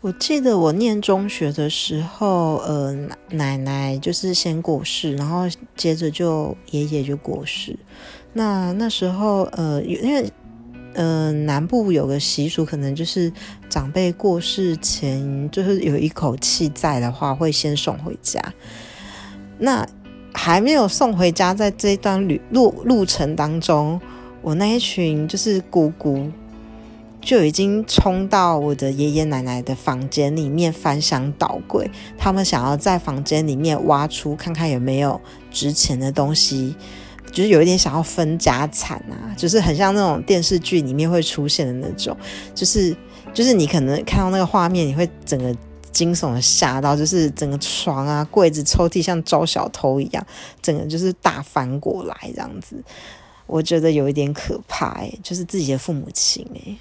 我记得我念中学的时候，呃，奶奶就是先过世，然后接着就爷爷就过世。那那时候，呃，因为，呃，南部有个习俗，可能就是长辈过世前，就是有一口气在的话，会先送回家。那还没有送回家，在这一段旅路路程当中，我那一群就是姑姑。就已经冲到我的爷爷奶奶的房间里面翻箱倒柜，他们想要在房间里面挖出看看有没有值钱的东西，就是有一点想要分家产啊，就是很像那种电视剧里面会出现的那种，就是 就是你可能看到那个画面，你会整个惊悚的吓到，就是整个床啊、柜子、抽屉像招小偷一样，整个就是大翻过来这样子，我觉得有一点可怕哎，就是自己的父母亲哎。